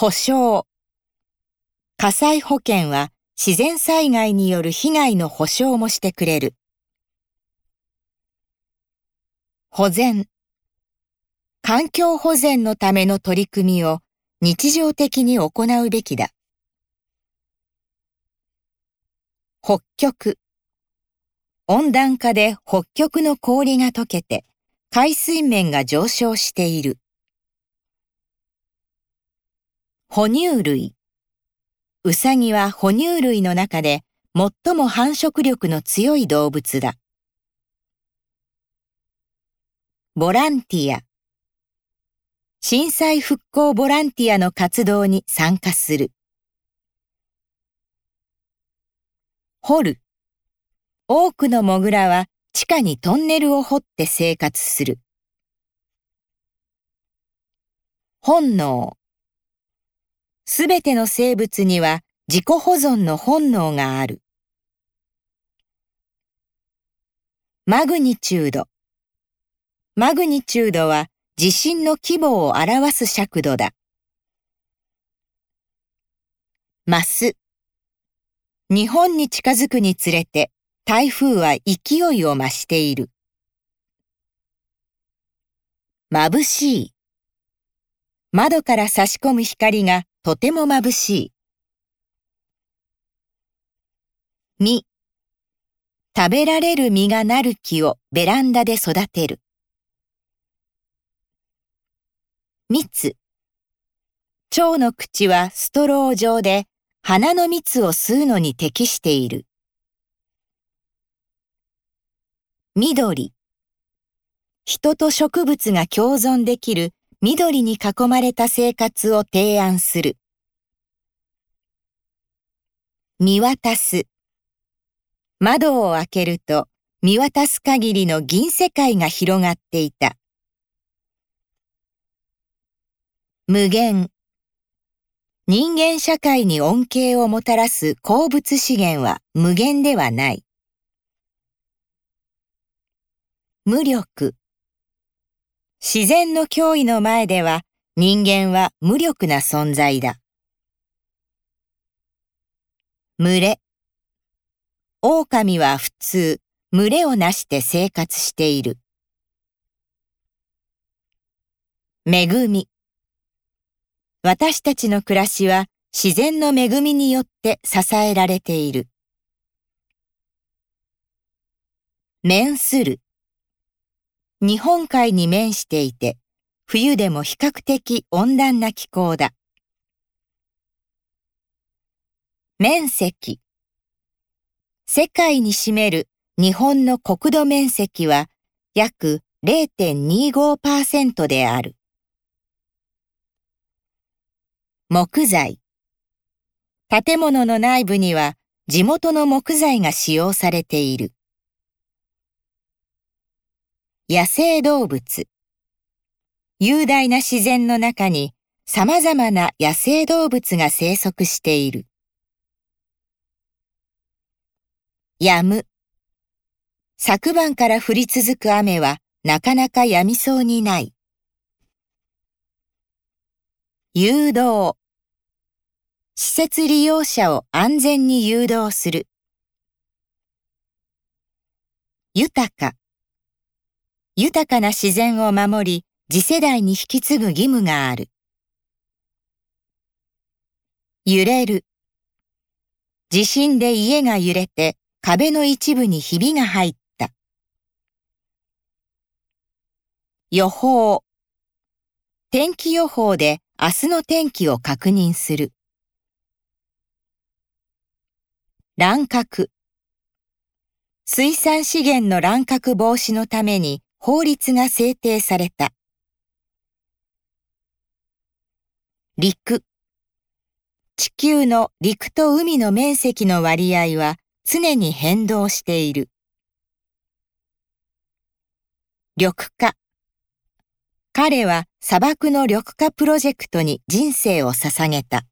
保証。火災保険は自然災害による被害の保証もしてくれる。保全。環境保全のための取り組みを日常的に行うべきだ。北極。温暖化で北極の氷が溶けて海水面が上昇している。哺乳類。ウサギは哺乳類の中で最も繁殖力の強い動物だ。ボランティア。震災復興ボランティアの活動に参加する。掘る。多くのモグラは地下にトンネルを掘って生活する。本能。すべての生物には自己保存の本能がある。マグニチュード。マグニチュードは地震の規模を表す尺度だ。マス。日本に近づくにつれて台風は勢いを増している。眩しい。窓から差し込む光がとても眩しい。実。食べられる実がなる木をベランダで育てる。蜜。蝶の口はストロー状で花の蜜を吸うのに適している。緑。人と植物が共存できる緑に囲まれた生活を提案する。見渡す。窓を開けると見渡す限りの銀世界が広がっていた。無限。人間社会に恩恵をもたらす鉱物資源は無限ではない。無力。自然の脅威の前では人間は無力な存在だ。群れ。狼は普通、群れをなして生活している。恵み。私たちの暮らしは自然の恵みによって支えられている。面する。日本海に面していて、冬でも比較的温暖な気候だ。面積。世界に占める日本の国土面積は約0.25%である。木材。建物の内部には地元の木材が使用されている。野生動物。雄大な自然の中に様々な野生動物が生息している。やむ。昨晩から降り続く雨はなかなか止みそうにない。誘導。施設利用者を安全に誘導する。豊か。豊かな自然を守り、次世代に引き継ぐ義務がある。揺れる。地震で家が揺れて壁の一部にひびが入った。予報。天気予報で明日の天気を確認する。乱獲。水産資源の乱獲防止のために法律が制定された。陸。地球の陸と海の面積の割合は常に変動している。緑化。彼は砂漠の緑化プロジェクトに人生を捧げた。